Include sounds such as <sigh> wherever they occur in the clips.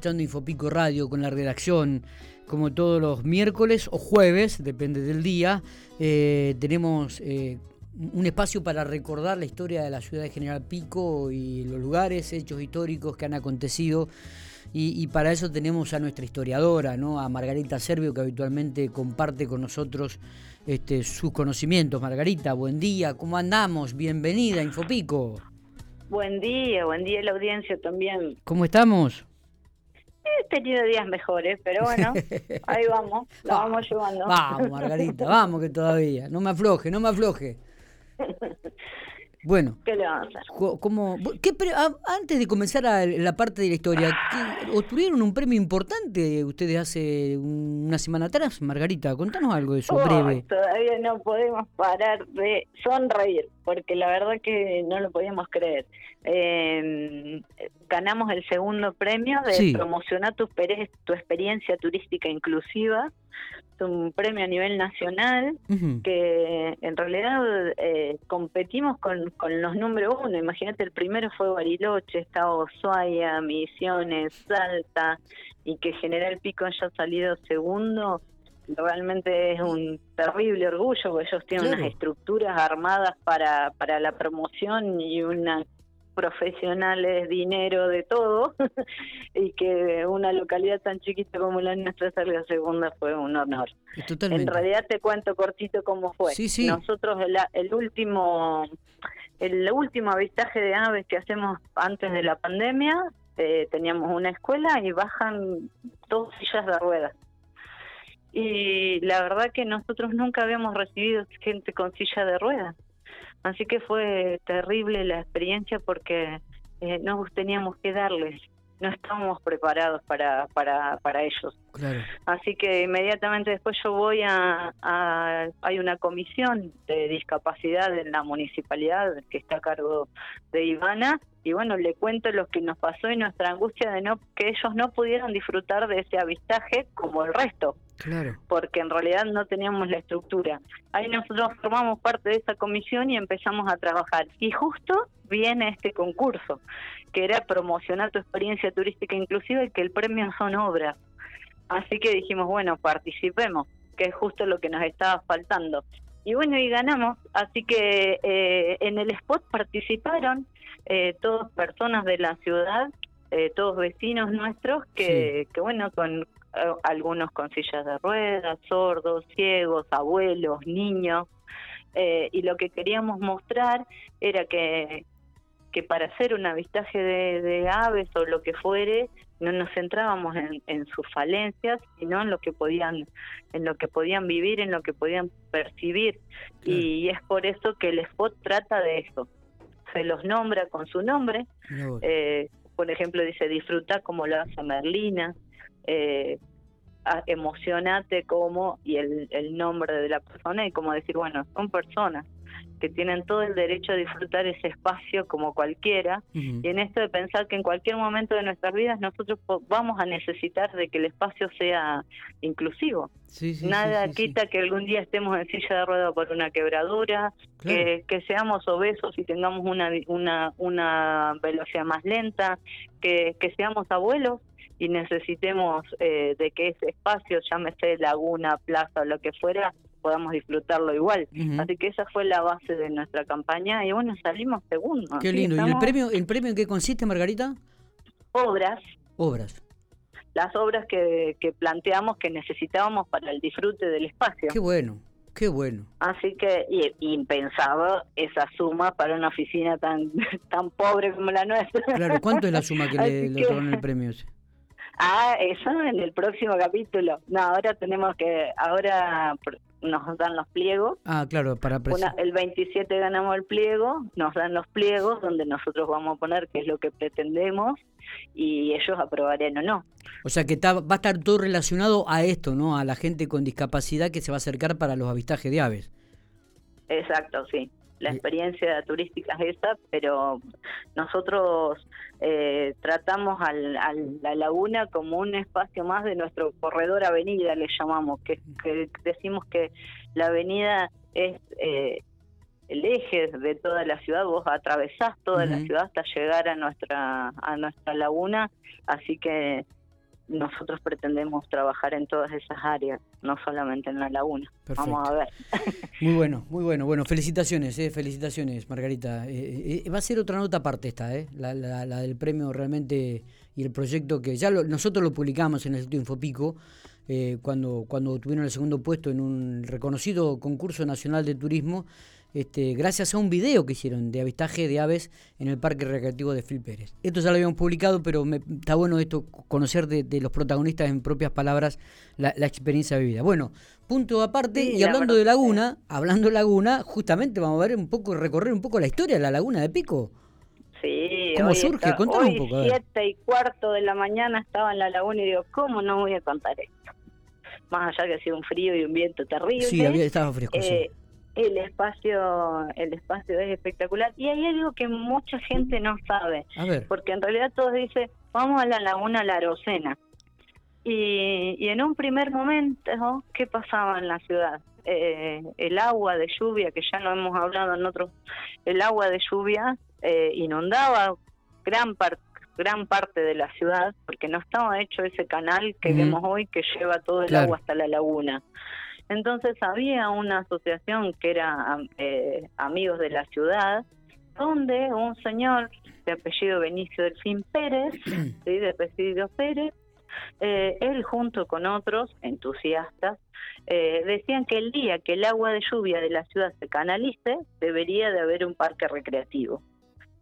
escuchando Infopico Radio con la redacción, como todos los miércoles o jueves, depende del día, eh, tenemos eh, un espacio para recordar la historia de la ciudad de General Pico y los lugares, hechos históricos que han acontecido. Y, para eso tenemos a nuestra historiadora, ¿no? a Margarita Servio, que habitualmente comparte con nosotros este, sus conocimientos. Margarita, buen día, ¿cómo andamos? Bienvenida a Infopico. Buen día, buen día la audiencia también. ¿Cómo estamos? He tenido días mejores, pero bueno, <laughs> ahí vamos, la vamos llevando. Vamos, Margarita, vamos que todavía. No me afloje, no me afloje. <laughs> Bueno, ¿qué le vamos a hacer? antes de comenzar la parte de la historia, ¿obtuvieron un premio importante ustedes hace una semana atrás, Margarita? Contanos algo de eso, breve. Todavía no podemos parar de sonreír, porque la verdad que no lo podíamos creer. Eh, ganamos el segundo premio de promocionar tu, tu experiencia turística inclusiva un premio a nivel nacional que en realidad eh, competimos con, con los número uno. Imagínate, el primero fue Bariloche, estaba Ushuaia, Misiones, Salta, y que General Pico haya salido segundo, realmente es un terrible orgullo, porque ellos tienen unas estructuras armadas para, para la promoción y una profesionales, dinero, de todo, <laughs> y que una localidad tan chiquita como la nuestra salga segunda fue un honor. En realidad te cuento cortito cómo fue. Nosotros el, último el último avistaje de aves que hacemos antes de la pandemia, eh, teníamos una escuela y bajan dos sillas de ruedas. Y la verdad que nosotros nunca habíamos recibido gente con silla de ruedas. Así que fue terrible la experiencia porque eh, no teníamos que darles, no estábamos preparados para, para, para ellos. Así que inmediatamente después yo voy a, Hay una comisión de discapacidad en la municipalidad que está a cargo de Ivana y bueno, le cuento lo que nos pasó y nuestra angustia de no que ellos no pudieran disfrutar de ese avistaje como el resto. Claro. Porque en realidad no teníamos la estructura. Ahí nosotros formamos parte de esa comisión y empezamos a trabajar. Y justo viene este concurso, que era promocionar tu experiencia turística inclusiva y que el premio son obras. Así que dijimos, bueno, participemos, que es justo lo que nos estaba faltando. Y bueno, y ganamos. Así que eh, en el spot participaron eh, todas personas de la ciudad, eh, todos vecinos nuestros, que, que bueno, con algunos con sillas de ruedas, sordos, ciegos, abuelos, niños, eh, y lo que queríamos mostrar era que, que para hacer un avistaje de, aves o lo que fuere, no nos centrábamos en, sus falencias, sino en lo que podían, en lo que podían vivir, en lo que podían percibir, y es por eso que el spot trata de eso. Se los nombra con su nombre. Eh, por ejemplo, dice disfruta como lo hace Merlina, eh, emocionate como, y el, el nombre de la persona, y como decir, bueno, son personas que tienen todo el derecho a disfrutar ese espacio como cualquiera, y en esto de pensar que en cualquier momento de nuestras vidas nosotros vamos a necesitar de que el espacio sea inclusivo. Nada quita que algún día estemos en silla de rueda por una quebradura, que, que, seamos obesos y tengamos una, una, una velocidad más lenta, que, que seamos abuelos y necesitemos eh, de que ese espacio, llámese laguna, plaza o lo que fuera, podamos disfrutarlo igual. Así que esa fue la base de nuestra campaña y bueno, salimos segundos. Qué lindo. ¿Y el premio, el premio en qué consiste, Margarita? Obras. Obras. Las obras que, que planteamos que necesitábamos para el disfrute del espacio. Qué bueno. Qué bueno. Así que y, impensado esa suma para una oficina tan <laughs> tan pobre como la nuestra. Claro, ¿cuánto es la suma que <laughs> le, le el premio? Ah, eso en el próximo capítulo. No, ahora tenemos que, ahora nos dan los pliegos. Ah, claro, para El 27 ganamos el pliego, nos dan los pliegos donde nosotros vamos a poner qué es lo que pretendemos y ellos aprobarán o no. O sea que va a estar todo relacionado a esto, ¿no? A la gente con discapacidad que se va a acercar para los avistajes de aves. Exacto, sí la experiencia turística es esa, pero nosotros eh, tratamos al, la laguna como un espacio más de nuestro corredor avenida, le llamamos, que, decimos que la avenida es eh, el eje de toda la ciudad, vos atravesás toda la ciudad hasta llegar a nuestra, a nuestra laguna, así que nosotros pretendemos trabajar en todas esas áreas, no solamente en la laguna. Vamos a ver. <laughs> Muy bueno, muy bueno. Bueno, felicitaciones, eh, felicitaciones, Margarita. Eh, eh, va a ser otra nota aparte esta, eh, la, la, del premio realmente y el proyecto que ya nosotros lo publicamos en el Instituto Infopico. cuando, cuando tuvieron el segundo puesto en un reconocido concurso nacional de turismo este, gracias a un video que hicieron de avistaje de aves en el Parque Recreativo de Phil Pérez. Esto ya lo habíamos publicado, pero me, está bueno esto, conocer de, los protagonistas en propias palabras la, experiencia vivida. Bueno, punto aparte, y hablando de Laguna, hablando de Laguna, justamente vamos a ver un poco, recorrer un poco la historia de la Laguna de Pico. Sí, ¿Cómo surge? Contame un poco. siete y cuarto de la mañana estaba en la laguna y digo, ¿cómo no voy a contar esto? Más allá que ha sido un frío y un viento terrible. Sí, había, estaba fresco, sí eh, el espacio el espacio es espectacular. Y hay algo que mucha gente no sabe porque en realidad todos dicen vamos a la laguna La Rosena y, y en un primer momento qué pasaba en la ciudad eh, el agua de lluvia que ya lo hemos hablado en otros el agua de lluvia eh, inundaba gran parte gran parte de la ciudad porque no estaba hecho ese canal que vemos hoy que lleva todo el agua hasta la laguna entonces había una asociación que era eh, Amigos de la Ciudad, donde un señor de apellido Benicio Delfín Pérez, <clears throat> ¿sí? de apellido Pérez, eh, él junto con otros entusiastas eh, decían que el día que el agua de lluvia de la ciudad se canalice, debería de haber un parque recreativo.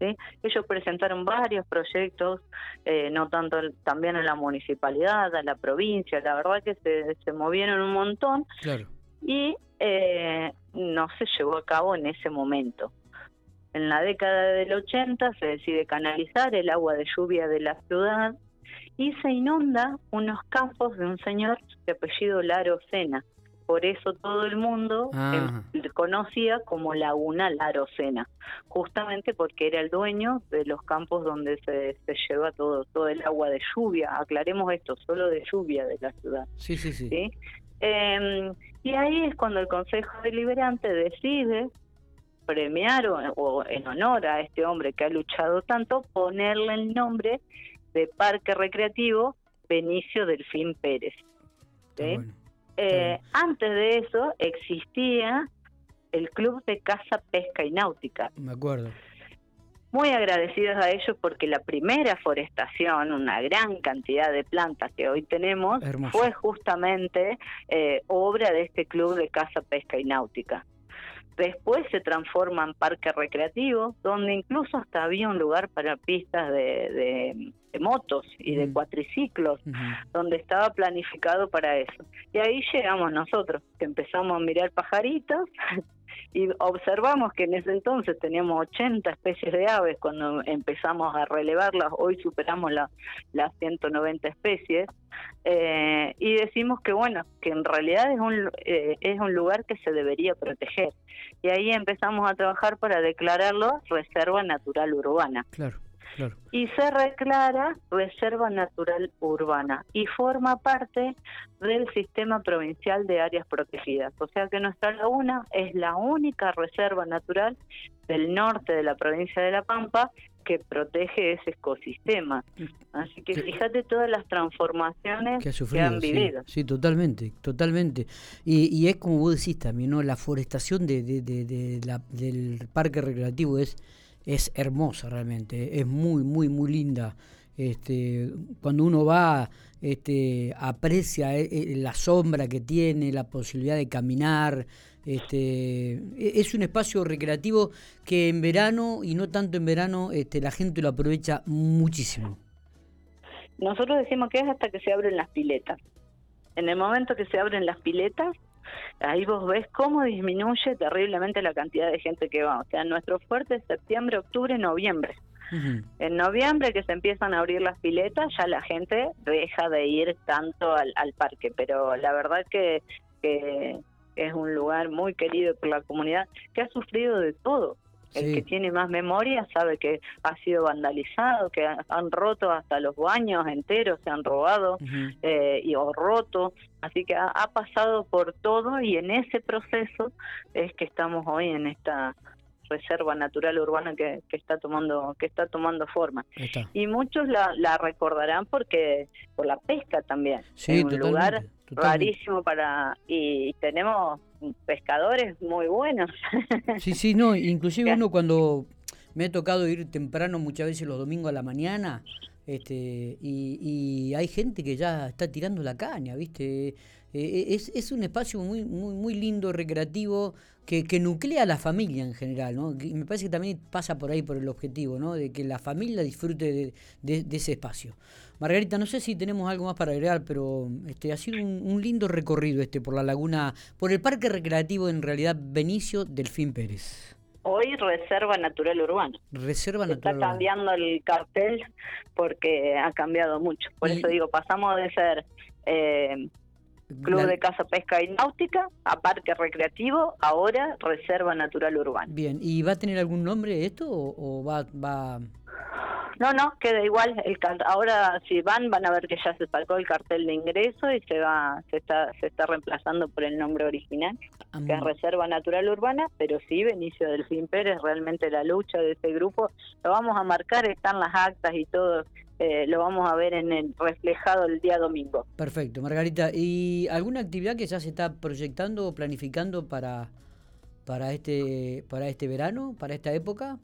Ellos presentaron varios proyectos, eh, no tanto también a la municipalidad, a la provincia, la verdad que se, se movieron un montón y eh, no se llevó a cabo en ese momento. En la década del 80 se decide canalizar el agua de lluvia de la ciudad y se inunda unos campos de un señor de apellido Laro Sena por eso todo el mundo conocía como Laguna Larocena, justamente porque era el dueño de los campos donde se, se lleva todo, todo el agua de lluvia. Aclaremos esto, solo de lluvia de la ciudad. Sí, sí, sí. Em, y ahí es cuando el Consejo Deliberante decide premiar o, en honor a este hombre que ha luchado tanto, ponerle el nombre de Parque Recreativo Benicio Delfín Pérez. ¿sí? Eh, antes de eso existía el Club de Caza, Pesca y Náutica. Me acuerdo. Muy agradecidos a ellos porque la primera forestación, una gran cantidad de plantas que hoy tenemos, fue justamente eh, obra de este Club de Caza, Pesca y Náutica. Después se transforma en parque recreativo, donde incluso hasta había un lugar para pistas de, motos y de cuatriciclos, donde estaba planificado para eso. Y ahí llegamos nosotros, que empezamos a mirar pajaritos y observamos que en ese entonces teníamos 80 especies de aves cuando empezamos a relevarlas, hoy superamos la, las 190 especies, eh, y decimos que bueno, que en realidad es un, eh, es un lugar que se debería proteger. Y ahí empezamos a trabajar para declararlo reserva natural urbana. Claro. Y se declara Reserva Natural Urbana y forma parte del Sistema Provincial de Áreas Protegidas. O sea que nuestra laguna es la única reserva natural del norte de la provincia de La Pampa que protege ese ecosistema. Así que fíjate todas las transformaciones que, han vivido. Sí, totalmente, totalmente. Y, es como vos decís también, ¿no? La forestación de, del parque recreativo es es hermosa realmente, es muy, muy, muy linda. Este, cuando uno va, este, aprecia eh, eh, la sombra que tiene, la posibilidad de caminar. Este, e, es un espacio recreativo que en verano y no tanto en verano este, la gente lo aprovecha muchísimo. Nosotros decimos que es hasta que se abren las piletas. En el momento que se abren las piletas, ahí vos ves cómo disminuye terriblemente la cantidad de gente que va. O sea, nuestro fuerte es septiembre, octubre, noviembre. En noviembre que se empiezan a abrir las piletas, ya la gente deja de ir tanto al, al parque, pero la verdad que, que es un lugar muy querido por la comunidad que ha sufrido de todo. El que tiene más memoria sabe que ha sido vandalizado, que han roto hasta los baños enteros, se han robado eh, y o roto. Así que ha, pasado por todo y en ese proceso es que estamos hoy en esta reserva natural urbana que, está tomando que está tomando forma. Y muchos la, la, recordarán porque por la pesca también. Sí, un lugar rarísimo para y tenemos pescadores muy buenos. <laughs> Sí, sí, no, inclusive uno cuando me ha tocado ir temprano muchas veces los domingos a la mañana este, y, hay gente que ya está tirando la caña, ¿viste? Eh, es, es, un espacio muy, muy, muy lindo, recreativo, que, que, nuclea a la familia en general, ¿no? Y me parece que también pasa por ahí por el objetivo, ¿no? De que la familia disfrute de, de, ese espacio. Margarita, no sé si tenemos algo más para agregar, pero este ha sido un, un, lindo recorrido este por la laguna, por el parque recreativo en realidad Benicio Delfín Pérez hoy Reserva Natural Urbana. Reserva Natural Está cambiando el cartel porque ha cambiado mucho. Por eso digo, pasamos de ser eh, Club de Caza, Pesca y Náutica a Parque Recreativo, ahora Reserva Natural Urbana. Bien, ¿y va a tener algún nombre esto o, va, va no, no, queda igual. El ahora si van van a ver que ya se sacó el cartel de ingreso y se va se está se está reemplazando por el nombre original, que es Reserva Natural Urbana, pero sí Benicio Delfín Pérez, realmente la lucha de este grupo lo vamos a marcar, están las actas y todo. Eh, lo vamos a ver en el reflejado el día domingo. Perfecto, Margarita. ¿Y alguna actividad que ya se está proyectando o planificando para, para, este, para este verano, para esta época?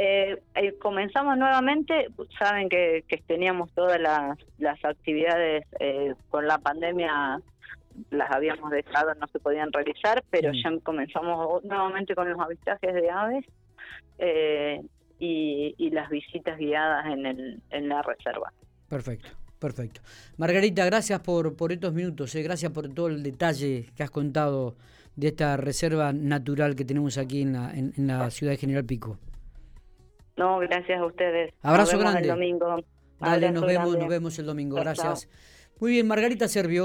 Eh, eh, comenzamos nuevamente, saben que, teníamos todas las, las actividades eh, con la pandemia, las habíamos dejado, no se podían realizar, pero ya comenzamos nuevamente con los avistajes de aves eh, y, las visitas guiadas en, el, en la reserva. Perfecto. Perfecto. Margarita, gracias por, por estos minutos, gracias por todo el detalle que has contado de esta reserva natural que tenemos aquí en la, en la ciudad de General Pico. No, gracias a ustedes. Abrazo grande. El domingo. Dale, nos vemos, nos vemos el domingo. gracias. Muy bien, Margarita Servio.